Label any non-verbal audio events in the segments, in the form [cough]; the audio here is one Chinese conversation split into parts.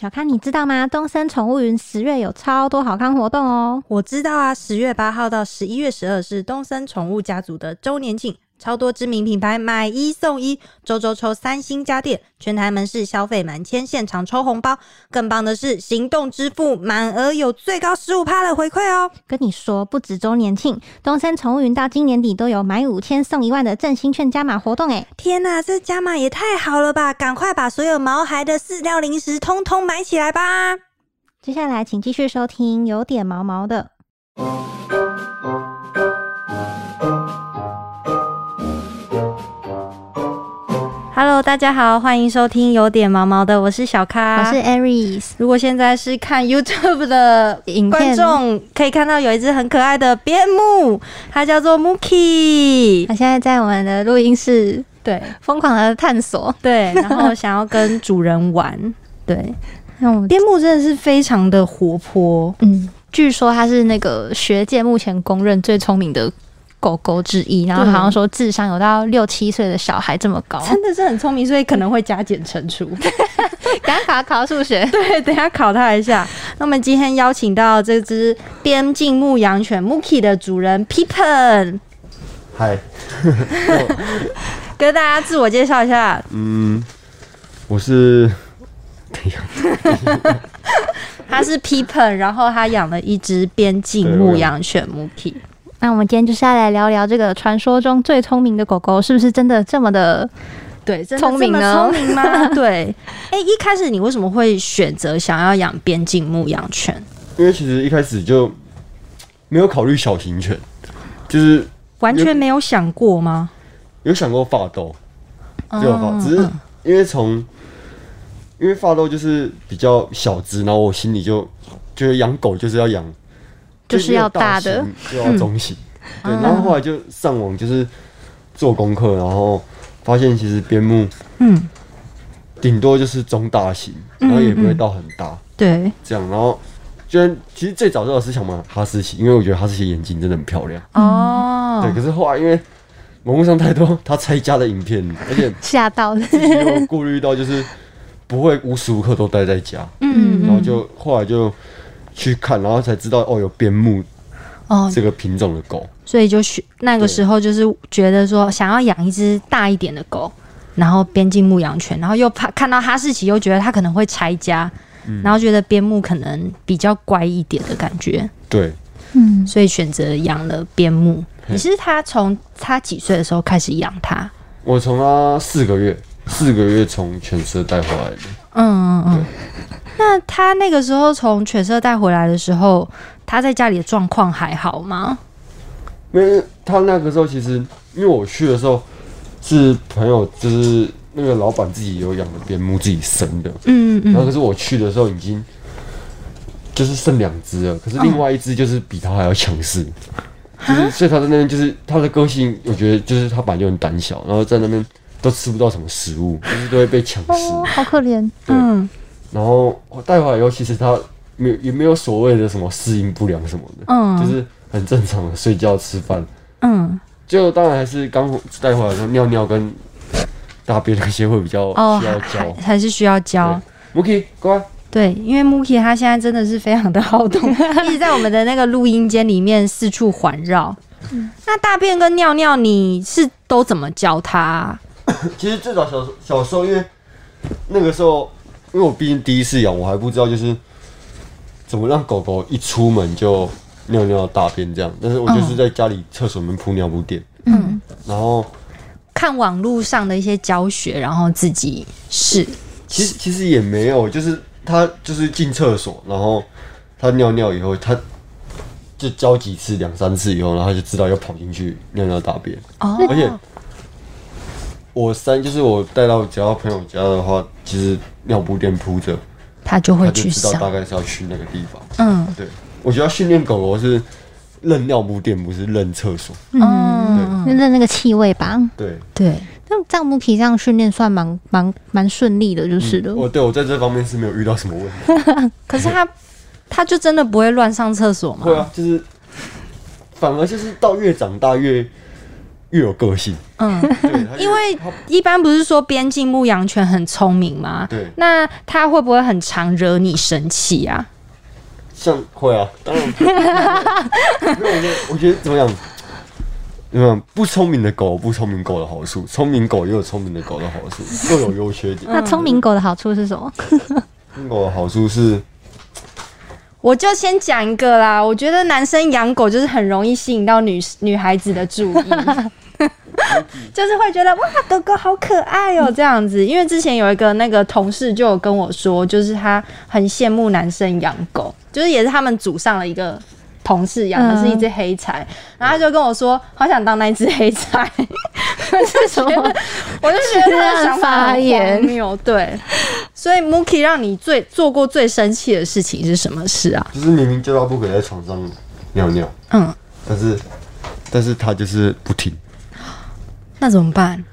小康，你知道吗？东森宠物云十月有超多好康活动哦！我知道啊，十月八号到十一月十二是东森宠物家族的周年庆，超多知名品牌买一送一，周周抽三星家电，全台门市消费满千现场抽红包。更棒的是，行动支付满额有最高十五趴的回馈哦！跟你说，不止周年庆，东森宠物云到今年底都有买五千送一万的振兴券加码活动诶！天哪，这加码也太好了吧！赶快把所有毛孩的饲料零食通通买起来吧！接下来，请继续收听有点毛毛的。Hello，大家好，欢迎收听有点毛毛的，我是小咖，我是 Aries，如果现在是看 YouTube 的影片观众，可以看到有一只很可爱的边牧，它叫做 Mookie。它现在在我们的录音室对疯狂的探索。对，然后想要跟主人玩。[laughs] 对，那我们边牧真的是非常的活泼。嗯，据说它是那个学界目前公认最聪明的狗狗之一，然后好像说智商有到六七岁的小孩这么高，真的是很聪明，所以可能会加减乘除。[laughs] 赶快考考数学。[laughs] 对，等下考他一下。那我们今天邀请到这只边境牧羊犬 Mookie 的主人 Pippen，嗨，[laughs] 跟大家自我介绍一下。嗯，我是，等一下，他是 Pippen，然后他养了一只边境牧羊犬 Mookie。那我们今天就是要来聊聊这个传说中最聪明的狗狗，是不是真的这么的？对，真的聪明呢这么聪明吗？[laughs] 对。[laughs] 哎、一开始你为什么会选择想要养边境牧羊犬？因为其实一开始就没有考虑小型犬，就是完全没有想过吗？有想过发豆，有发，只是因为从因为发豆就是比较小只，然后我心里就觉得养狗就是要养，就是要大的型，就要中型，对，然后后来就上网就是做功课，然后发现其实边牧嗯，顶多就是中大型，然后也不会到很大。对。这样，然后居然其实最早最早是想买哈士奇，因为我觉得哈士奇眼睛真的很漂亮。哦，对，可是后来因为网络上太多他拆家的影片，而且 [laughs] 吓到了。有顾虑到就是不会无时无刻都待在家，嗯然后就后来就去看，然后才知道哦有边牧哦，这个品种的狗。所以就选那个时候就是觉得说想要养一只大一点的狗，然后边境牧羊犬，然后又怕看到哈士奇，又觉得它可能会拆家，然后觉得边牧可能比较乖一点的感觉，对，嗯，所以选择养了边牧。嘿你是他从他几岁的时候开始养它？我从他四个月，四个月从犬舍带回来的。嗯嗯嗯。那他那个时候从犬舍带回来的时候，他在家里的状况还好吗？因为他那个时候其实，因为我去的时候是朋友，就是那个老板自己有养的边牧，自己生的。嗯嗯然后可是我去的时候已经就是剩两只了，可是另外一只就是比他还要强势，就是所以他在那边就是他的个性，我觉得就是他本来就很胆小，然后在那边都吃不到什么食物，就是都会被抢食。哦，好可怜。嗯然后我带回来以后，其实他没有也没有所谓的什么适应不良什么的，嗯，就是很正常的睡觉吃饭。嗯就当然还是刚带回来的时候尿尿跟大便那些会比较哦需要还教。还是需要教。Mookie，乖。对，因为 Mookie 他现在真的是非常的好动，[laughs] 一直在我们的那个录音间里面四处环绕。那大便跟尿尿，你是都怎么教他啊、[coughs] 其实最早小小时候，因为那个时候，因为我毕竟第一次养，我还不知道就是怎么让狗狗一出门就尿尿大便这样。但是我就是在家里厕所里面铺尿布垫，嗯，然后看网络上的一些教学，然后自己试。其实其实也没有，就是它就是进厕所，然后它尿尿以后，它就教几次两三次以后，然后它就知道要跑进去尿尿大便。哦而且我三就是我带到只要朋友家的话，其实尿布垫铺着。它就会去知道大上。概是要去那个地方。嗯对，我觉得训练狗狗是认尿布垫，不是认厕所。嗯，就认那个气味吧。对，对，那这样木皮这样训练算蛮蛮蛮顺利的，就是的。我对我在这方面是没有遇到什么问题。[laughs] 可是他他就真的不会乱上厕所吗？会啊，就是反而就是到越长大越越有个性。嗯，因为一般不是说边境牧羊犬很聪明吗？对那它会不会很常惹你生气啊？像会啊，当然 [laughs] 我觉得我觉得怎么样？怎么样？不聪明的狗有不聪明狗的好处，聪明狗也有聪明的狗的好处，各有优缺点。那聪明狗的好处是什么？[laughs] 聪明狗的好处是，我就先讲一个啦，我觉得男生养狗就是很容易吸引到女女孩子的注意，[laughs] 就是会觉得哇，狗狗好可爱哦、这样子。因为之前有一个那个同事就有跟我说，就是他很羡慕男生养狗，就是也是他们组上了一个。同事养的是一只黑柴，然后他就跟我说，好想当那一只黑柴。是什么？我就觉得他的想法很发言荒谬。对，所以 Mookie 让你最做过最生气的事情是什么事啊？就是明明叫他不可以在床上尿尿，嗯，但是但是他就是不听。那怎么办？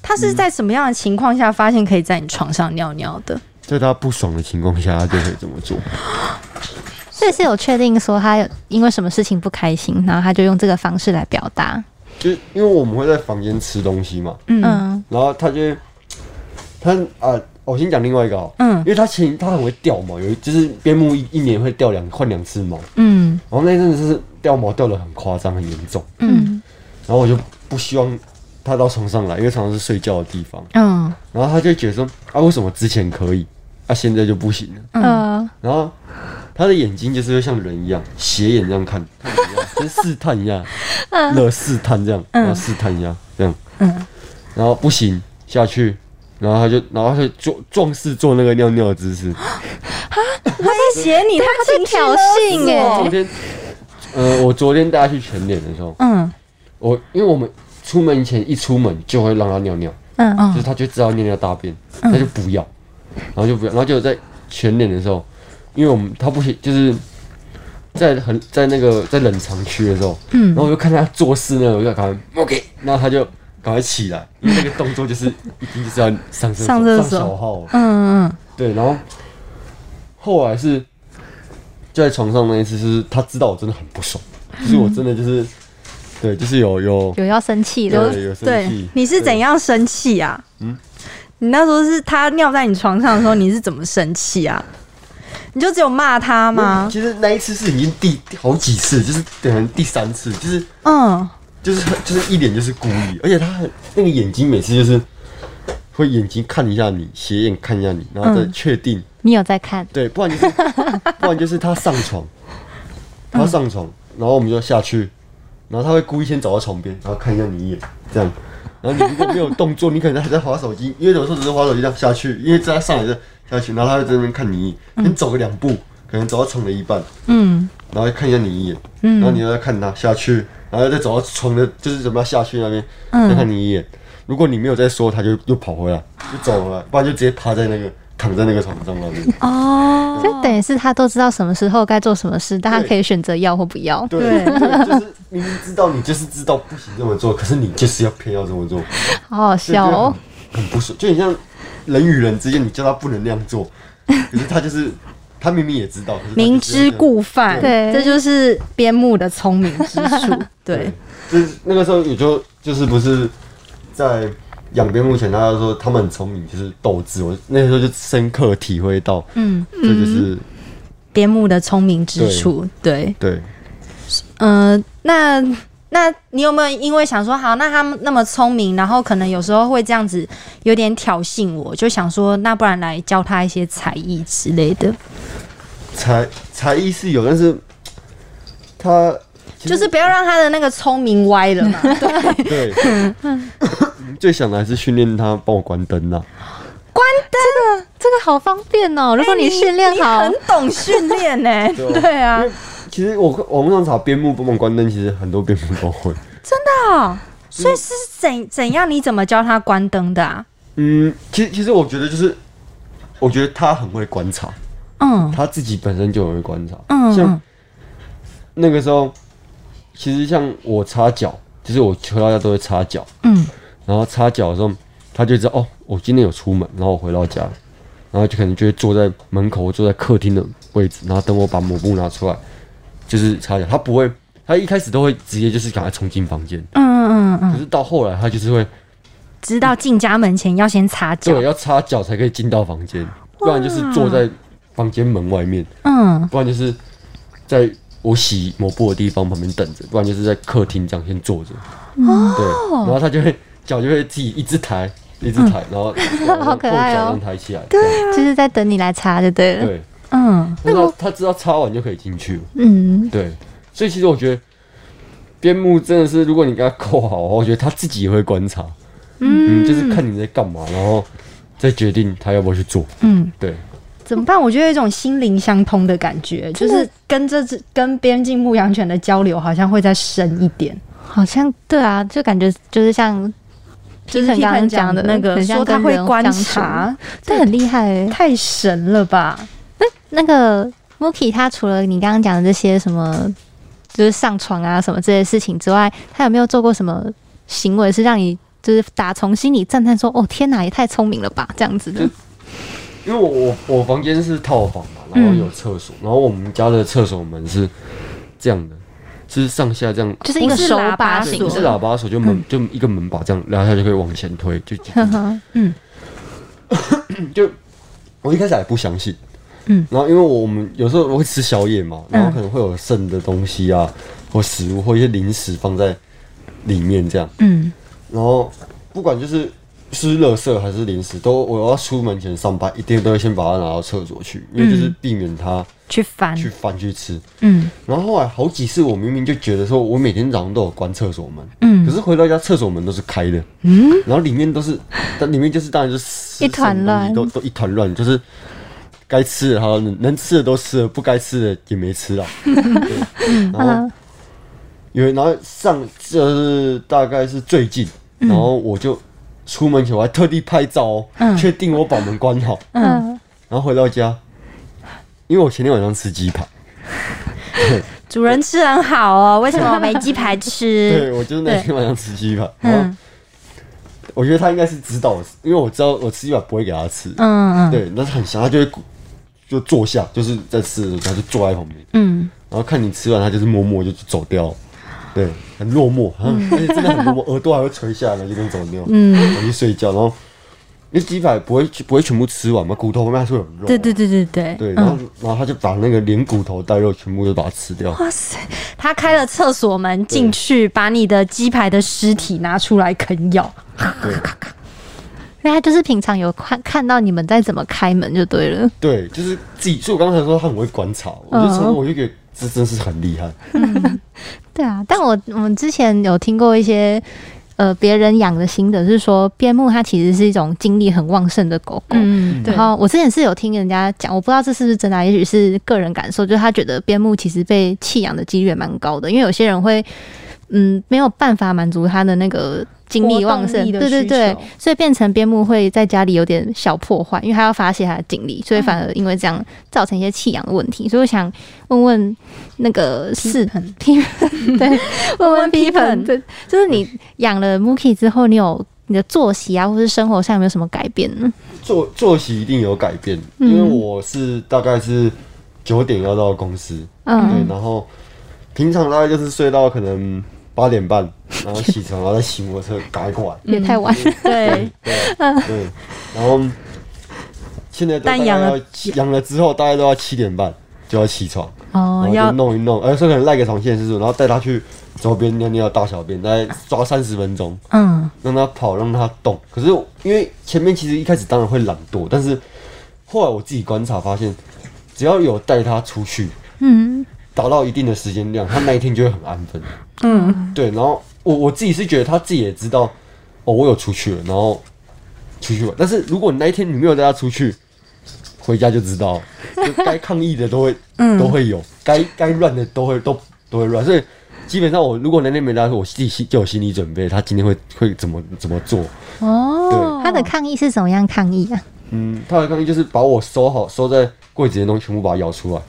他是在什么样的情况下发现可以在你床上尿尿的？在他不爽的情况下，他就可以这么做。[gasps] 所以是有确定说他有因为什么事情不开心，然后他就用这个方式来表达。就是因为我们会在房间吃东西嘛，嗯嗯然后他就会他啊，我先讲另外一个哦，嗯。因为他前他很会掉毛，有一就是边牧一一年会掉两换两次毛，嗯。然后那阵子是掉毛掉的很夸张很严重，嗯。然后我就不希望他到床上来，因为床上是睡觉的地方，嗯。然后他就觉得说啊，为什么之前可以，啊现在就不行了？嗯。然后他的眼睛就是会像人一样斜眼这样看，看怎么样跟试探一下，[laughs] 乐试探这样，然后试探一下这样，嗯。然后不行下去，然后他就然后他就做壮士做那个尿尿的姿势。啊威胁你，他他在挑衅欸。昨天，呃，我昨天带他去全脸的时候，嗯。我因为我们出门前一出门就会让他尿尿，嗯。就是他就知道尿尿大便，他就不要，然后就不要，然后就在全脸的时候，因为我们他不行，就是在很在那个在冷藏区的时候，嗯。然后我就看他做事呢，我就赶快 OK，然后他就赶快起来，因为那个动作就是一定就是要上厕所上厕所小号，嗯嗯对，然后后来是就在床上那一次，是他知道我真的很不爽，就是我真的就是对，就是有有有要生气的。对你是怎样生气啊？嗯你那时候是他尿在你床上的时候，你是怎么生气啊？你就只有骂他吗？其实那一次是已经第好几次，就是等于第三次，就是嗯就是就是一脸就是故意，而且他很那个眼睛每次就是会眼睛看一下你，斜眼看一下你，然后再嗯。确定，你有在看？对，不然就是不然就是他上床，[laughs] 他上床，然后我们就下去，然后他会故意先走到床边，然后看一下你一眼，这样。然后你如果没有动作，你可能还在划手机，因为有时候只是划手机这样下去，因为在他上来就下去，然后他会在那边看你一眼，你走个两步，可能走到床的一半，嗯。然后看一下你一眼，嗯。然后你又再看他下去，然后再走到床的，就是准备要下去那边，再看你一眼。如果你没有再说，他就又跑回来，就走了，不然就直接趴在那个躺在那个床上那边。哦，所以等于是他都知道什么时候该做什么事，但他可以选择要或不要。对，就是明明知道你就是知道不行这么做，可是你就是要偏要这么做，好好笑哦！很很不爽，就很像人与人之间，你叫他不能那样做，可是他就是他明明也知道，明知故犯，对这就是边牧的聪明之处。[laughs] 对，就是那个时候也就就是不是在养边牧前，他就说他们很聪明，就是斗志。我那时候就深刻体会到，嗯，这就是边牧的聪明之处。对，对。嗯、那那你有没有因为想说，好，那他们那么聪明，然后可能有时候会这样子有点挑衅我，就想说，那不然来教他一些才艺之类的，才才艺是有，但是他就是不要让他的那个聪明歪了嘛。[laughs] 对，对，最想的还是训练他帮我关灯呐、关灯？这个好方便哦！如果你训练好。很懂训练呢。对啊其实我网络上查边牧帮忙关灯，其实很多边牧都会。哦，所以是怎怎样？你怎么教他关灯的啊？嗯，其实其实我觉得就是，我觉得他很会观察，嗯他自己本身就很会观察。嗯像那个时候，其实像我擦脚，就是我回到家都会擦脚，嗯然后擦脚的时候，他就知道哦，我今天有出门，然后我回到家，然后就可能就会坐在门口，坐在客厅的位置，然后等我把抹布拿出来，就是擦脚。他不会他一开始都会直接就是赶快冲进房间，嗯嗯嗯，可是到后来他就是会知道进家门前要先擦脚对，要擦脚才可以进到房间，不然就是坐在房间门外面，嗯，不然就是在我洗抹布的地方旁边等着，不然就是在客厅这样先坐着。哦对，然后他就会脚就会自己一直抬，一直抬，然后 [laughs] 好可爱脚抬起来。对就是在等你来擦就对了。对，嗯，那他他知道擦完就可以进去了。嗯，对，所以其实我觉得边牧真的是，如果你给他扣好的话，我觉得他自己也会观察，嗯，就是看你在干嘛，然后再决定他要不要去做。嗯，对，怎么办？我觉得有一种心灵相通的感觉，就是跟这只跟边境牧羊犬的交流，好像会再深一点。好像对啊，就感觉就是像就是刚刚讲的那个说他会观察，这很厉害哎、太神了吧？那个 Mookie 他除了你刚刚讲的这些什么，就是上床啊什么这些事情之外，他有没有做过什么行为是让你就是打从心里赞叹说：“哦天哪，也太聪明了吧！”这样子的。因为我我我房间是套房嘛，然后有厕所，然后我们家的厕所门是这样的，是上下这样，就是一个手把对，型，不是喇叭手，就门就一个门把这样拉下就可以往前推，就就呵呵就我一开始还不相信，嗯，然后因为我们有时候我会吃宵夜嘛，然后可能会有剩的东西啊，或食物或一些零食放在里面这样，嗯，然后不管就是是垃圾还是零食，都我要出门前上班一定都会先把它拿到厕所去，因为就是避免它去翻，去翻去吃。嗯。然后后来好几次我明明就觉得说我每天早上都有关厕所门，嗯。可是回到家厕所门都是开的，嗯，然后里面都是，但里面就是当然就是一团乱。都都一团乱，就是该吃的哈，能能吃的都吃了，不该吃的也没吃啊。[laughs] 对，然后嗯因为然后上就是大概是最近，然后我就出门前我还特地拍照哦，确定我把门关好，嗯，然后回到家，因为我前天晚上吃鸡排，[laughs] 主人吃很好哦，为什么我没鸡排吃？[laughs] 对我就是那天晚上吃鸡排，嗯。我觉得他应该是知道我，因为我知道我吃鸡排不会给他吃，嗯嗯。对，那是很香，他就会就坐下，就是在吃的时候他就坐在旁边，嗯，然后看你吃完，他就是默默就走掉，对，很落寞，嗯、而且真的很落寞，耳朵还会垂下来，就跟走掉，[laughs] 嗯，我去睡觉，然后因为鸡排不会不会全部吃完嘛，骨头旁边还是会有肉，对对对对对对，然后、然后他就把那个连骨头带肉全部都把它吃掉，哇塞！他开了厕所门进去，把你的鸡排的尸体拿出来啃咬。对 [laughs] 因为他就是平常有看看到你们在怎么开门就对了。对，就是自己，所以我刚才说他很会观察，我就说我就觉得这真是很厉害，[laughs] 对啊，但我我们之前有听过一些呃别人养的心得，是说边牧它其实是一种精力很旺盛的狗狗。嗯，对然，后我之前是有听人家讲，我不知道这是不是真的啊，也许是个人感受，就是他觉得边牧其实被弃养的几率也蛮高的，因为有些人会嗯没有办法满足他的那个精力旺盛，对对对，所以变成边牧会在家里有点小破坏，因为他要发泄他的精力，所以反而因为这样造成一些弃养的问题。所以我想问问那个是很批对，[laughs] 问问批 Pippen 盆，对，就是你养了 Mookie 之后，你有你的作息啊，或是生活上有没有什么改变呢？作作息一定有改变，嗯。因为我是大概是九点要到公司，嗯。对，嗯，然后平常大概就是睡到可能八点半，然后起床，然后再骑摩托车赶快过来，[laughs] 也太晚了。对，对 [laughs] 对，然后现在都大概但养了养了之后，大概都要七点半就要起床，然，后哦要就弄一弄，而且可能赖个床线是然后带他去周边尿尿、大小便，大概抓三十分钟，嗯。让他跑，让他动。可是因为前面其实一开始当然会懒惰，但是后来我自己观察发现，只要有带他出去，嗯达到一定的时间量，他那一天就会很安分。嗯，对，然后我我自己是觉得他自己也知道，哦，我有出去了，然后出去玩。但是如果你那一天你没有带他出去，回家就知道，就该抗议的都会、[laughs] 都会有，该该乱的都会都都会乱。所以基本上我如果那天没带他，我自己心就有心理准备，他今天会会怎么怎么做。哦，他的抗议是什么样抗议啊？嗯，他的抗议就是把我收好收在柜子的东西全部把它咬出来。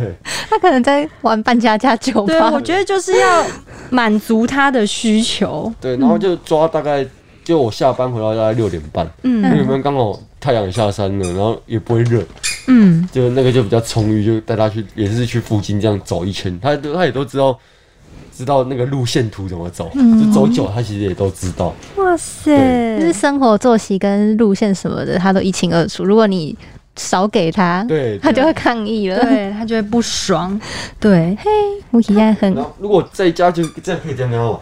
对，他可能在玩扮家家酒对，吧我。觉得就是要 [laughs] 满足他的需求。对，然后就抓大概，就我下班回到大概六点半，嗯。六点半刚好太阳下山了，然后也不会热，嗯，就那个就比较充裕，就带他去也是去附近这样走一圈，他都他也都知道知道那个路线图怎么走，就走久他其实也都知道。哇塞，就是生活作息跟路线什么的，他都一清二楚。如果你少给他，对，他就会抗议了。对他就会不爽。[laughs] 对，木体现在很如果在家就这样可以这样跟他玩，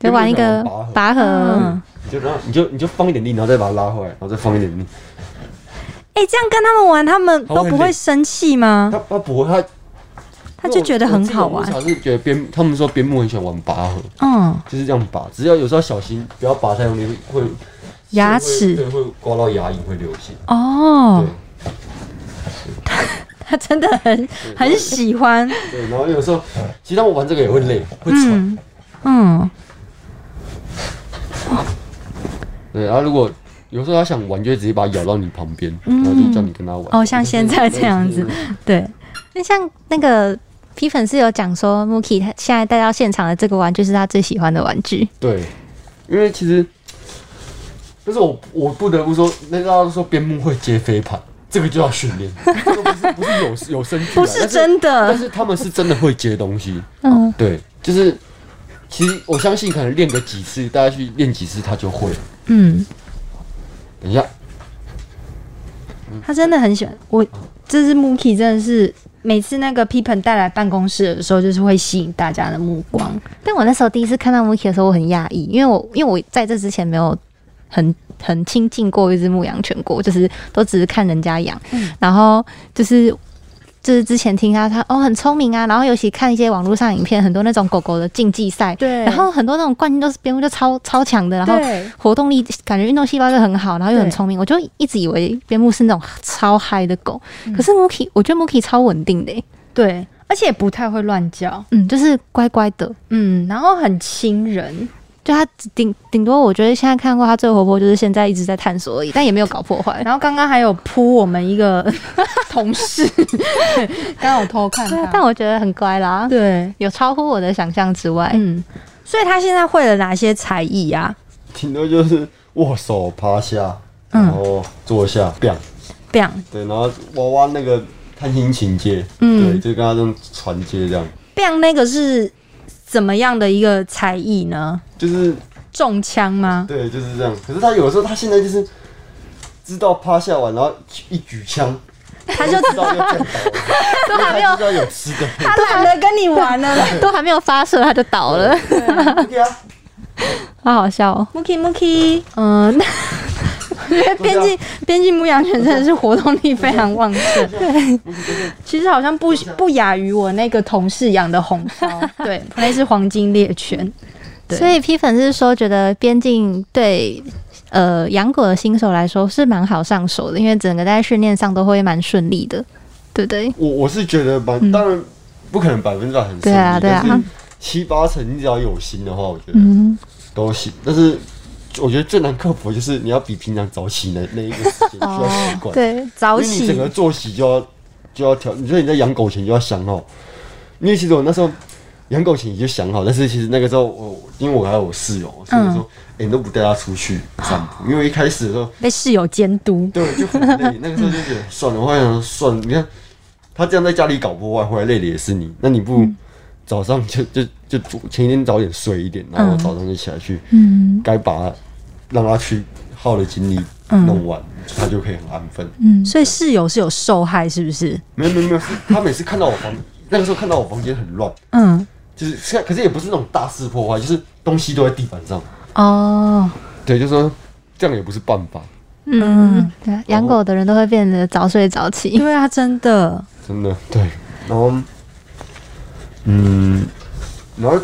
就玩一个拔河，嗯，就然后你就你就放一点力，然后再把它拉回来，然后再放一点力。哎、这样跟他们玩，他们都不会生气吗？他他不会，他他就觉得很好玩我。我是觉得边他们说边牧很喜欢玩拔河，嗯，就是这样拔，只要有时候小心，不要拔太用力，会牙齿会对会刮到牙龈，会流血。哦对，[laughs] 他真的很很喜欢。对，然后有时候其实他们玩这个也会累，会喘。嗯嗯，对，然后如果有时候他想玩，就会直接把它咬到你旁边，然后就叫你跟他玩。哦，像现在这样子，对，那像那个皮粉是有讲说，Muki 他现在带到现场的这个玩具是他最喜欢的玩具。对，因为其实，但是我我不得不说，那大家都说边牧会接飞盘，这个就要训练，[laughs] 这个不是不是有有生俱来，不是真的但的。是他们是真的会接东西。嗯，对，就是其实我相信，可能练个几次，大家去练几次，他就会。嗯，等一下，他真的很喜欢我。这只 Mookie 真的是每次那个 Pippen 带来办公室的时候，就是会吸引大家的目光。但我那时候第一次看到 Muki 的时候，我很讶异，因为我因为我在这之前没有很很亲近过一只牧羊犬过，就是都只是看人家养，然后就是。就是之前听他他哦很聪明啊，然后尤其看一些网络上影片，很多那种狗狗的竞技赛，对。然后很多那种冠军都是边牧就超超强的，然后对，活动力感觉运动细胞就很好，然后又很聪明，我就一直以为边牧是那种超嗨的狗，嗯。可是 Muki 我觉得 Muki 超稳定的。欸、对，而且也不太会乱叫。嗯，就是乖乖的，嗯，然后很亲人。就他顶顶多我觉得现在看过他最活泼，就是现在一直在探索而已，但也没有搞破坏。[laughs] 然后刚刚还有扑我们一个 [laughs] 同事，对刚刚我偷看他，但我觉得很乖啦，对，有超乎我的想象之外。嗯，所以他现在会了哪些才艺啊？顶多就是握手、趴下，嗯。然后坐下，biang，biang，对，然后娃娃那个探心情节，嗯。对，就跟他这种传接这样，biang 那个是怎么样的一个才艺呢？就是中枪吗？对，就是这样。可是他有的时候，他现在就是知道趴下完，然后一举枪，他就知道 [laughs] 都还没有他知道有吃的。他懒得跟你玩了。[laughs] 都还没有发射，他就倒了好好笑哦。Mookie Mookie，嗯，因为 [laughs] 边境边境牧羊犬真的是活动力非常 [laughs] 旺盛。对，其实好像不不亚于我那个同事养的红烧，[laughs] 对，那是黄金猎犬。对。所以批粉是说，觉得边境对呃养狗的新手来说是蛮好上手的，因为整个在训练上都会蛮顺利的，对不对？我我是觉得吧，当然不可能百分之百很顺利，对啊对啊。七八成你只要有心的话，我觉得嗯，都行。但是我觉得最难克服的就是你要比平常早起那那一个时间需要习惯，对，早因为你整起个作息就要就要调，你说你在养狗前就要想好，因为其实我那时候养狗前你就想好，但是其实那个时候我因为我还有我室友，所以我说，哎、你都不带他出去散步，因为一开始的时候，被室友监督。对，就很累，那个时候就觉得算了，我还想说算了，你看他这样在家里搞破坏，回来累的也是你，那你不如早上就就就就前一天早点睡一点，然后早上就起来去，嗯。该把他让他去耗的精力弄完，他就可以很安分。嗯，所以室友是有受害，是不是？没有没有没有，他每次看到我房，那个时候看到我房间很乱，嗯，就是是可是也不是那种大肆破坏，就是东西都在地板上。哦，对，就说这样也不是办法，嗯，对啊，养狗的人都会变得早睡早起。对啊，真的。真的对。然后，嗯，然后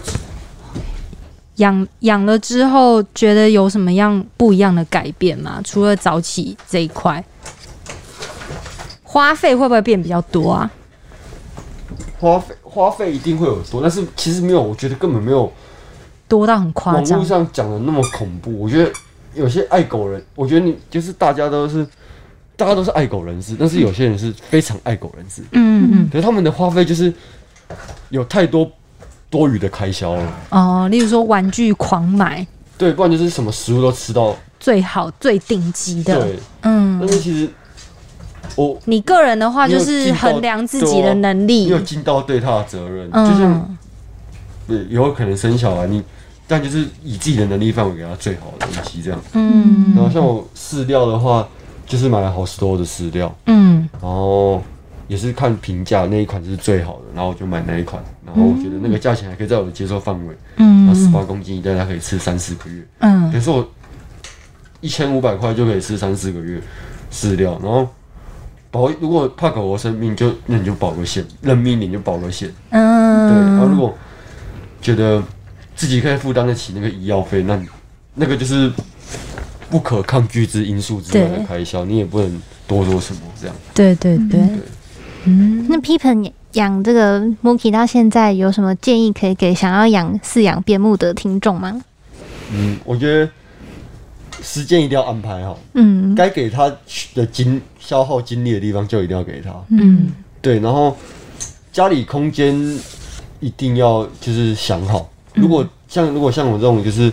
养养了之后，觉得有什么样不一样的改变吗？除了早起这一块，花费会不会变比较多啊？花费花费一定会有多，但是其实没有，我觉得根本没有多到很夸张网络张。上讲的那么恐怖。我觉得有些爱狗人，我觉得你就是大家都是。大家都是爱狗人士，但是有些人是非常爱狗人士，嗯嗯可是他们的花费就是有太多多余的开销了。哦，例如说玩具狂买，对，不然就是什么食物都吃到。最好最顶级的。对，嗯但是其实我你个人的话，就是衡量自己的能力没有。尽到对他的责任，就像嗯，对以后可能生小孩，你但就是以自己的能力范围给他最好的东西这样。嗯然后像我饲料的话，就是买了好十多的饲料，嗯然后也是看评价那一款是最好的，然后我就买那一款，然后我觉得那个价钱还可以在我的接受范围，然后十嗯八公斤一袋，它可以吃三四个月，嗯。等于说我一千五百块就可以吃三四个月饲料，然后保如果怕狗狗生病就那你就保个险，认命一点就保个险，嗯。对，然后如嗯，果觉得自己可以负担得起那个医药费，那那个就是不可抗拒之因素之外的开销，你也不能多做什么这样。对对对，嗯，那 Pippen 养这个 Mookie 到现在有什么建议可以给想要养饲养边牧的听众吗？嗯，我觉得时间一定要安排好，嗯。该给他的精消耗精力的地方就一定要给他。嗯。对，然后家里空间一定要就是想好，如果像如果像我这种就是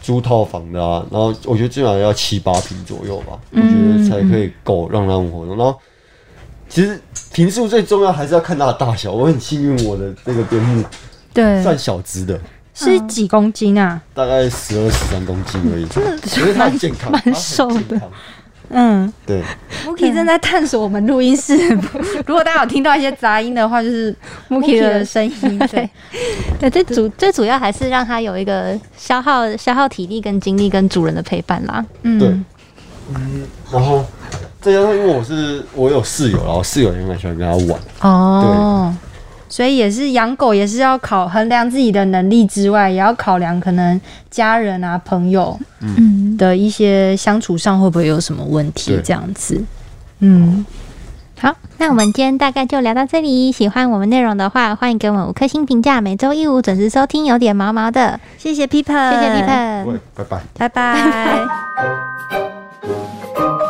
租套房的啊，然后我觉得最少要七八平左右吧，我觉得才可以够让他们活动。然后其实平数最重要还是要看它的大小。我很幸运，我的那个边牧对，算小只的，是几公斤啊？大概十二十三公斤而已，可是它很健康，蛮瘦的。嗯。对，，Mookie 正在探索我们录音室，[laughs] 如果大家有听到一些杂音的话，就是 Mookie 的声音。对，对，[laughs] 最主最主要还是让它有一个消耗消耗体力跟精力跟主人的陪伴啦。嗯。对。然后再加上因为我是我有室友，然后室友也蛮喜欢跟他玩。哦，所以也是养狗也是要考衡量自己的能力之外，也要考量可能家人啊、朋友嗯，的一些相处上会不会有什么问题对这样子。嗯，好，那我们今天大概就聊到这里。喜欢我们内容的话，欢迎给我们五颗星评价。每周一五准时收听，有点毛毛的。谢谢 Pippen，谢谢。喂，拜拜。拜拜。[laughs]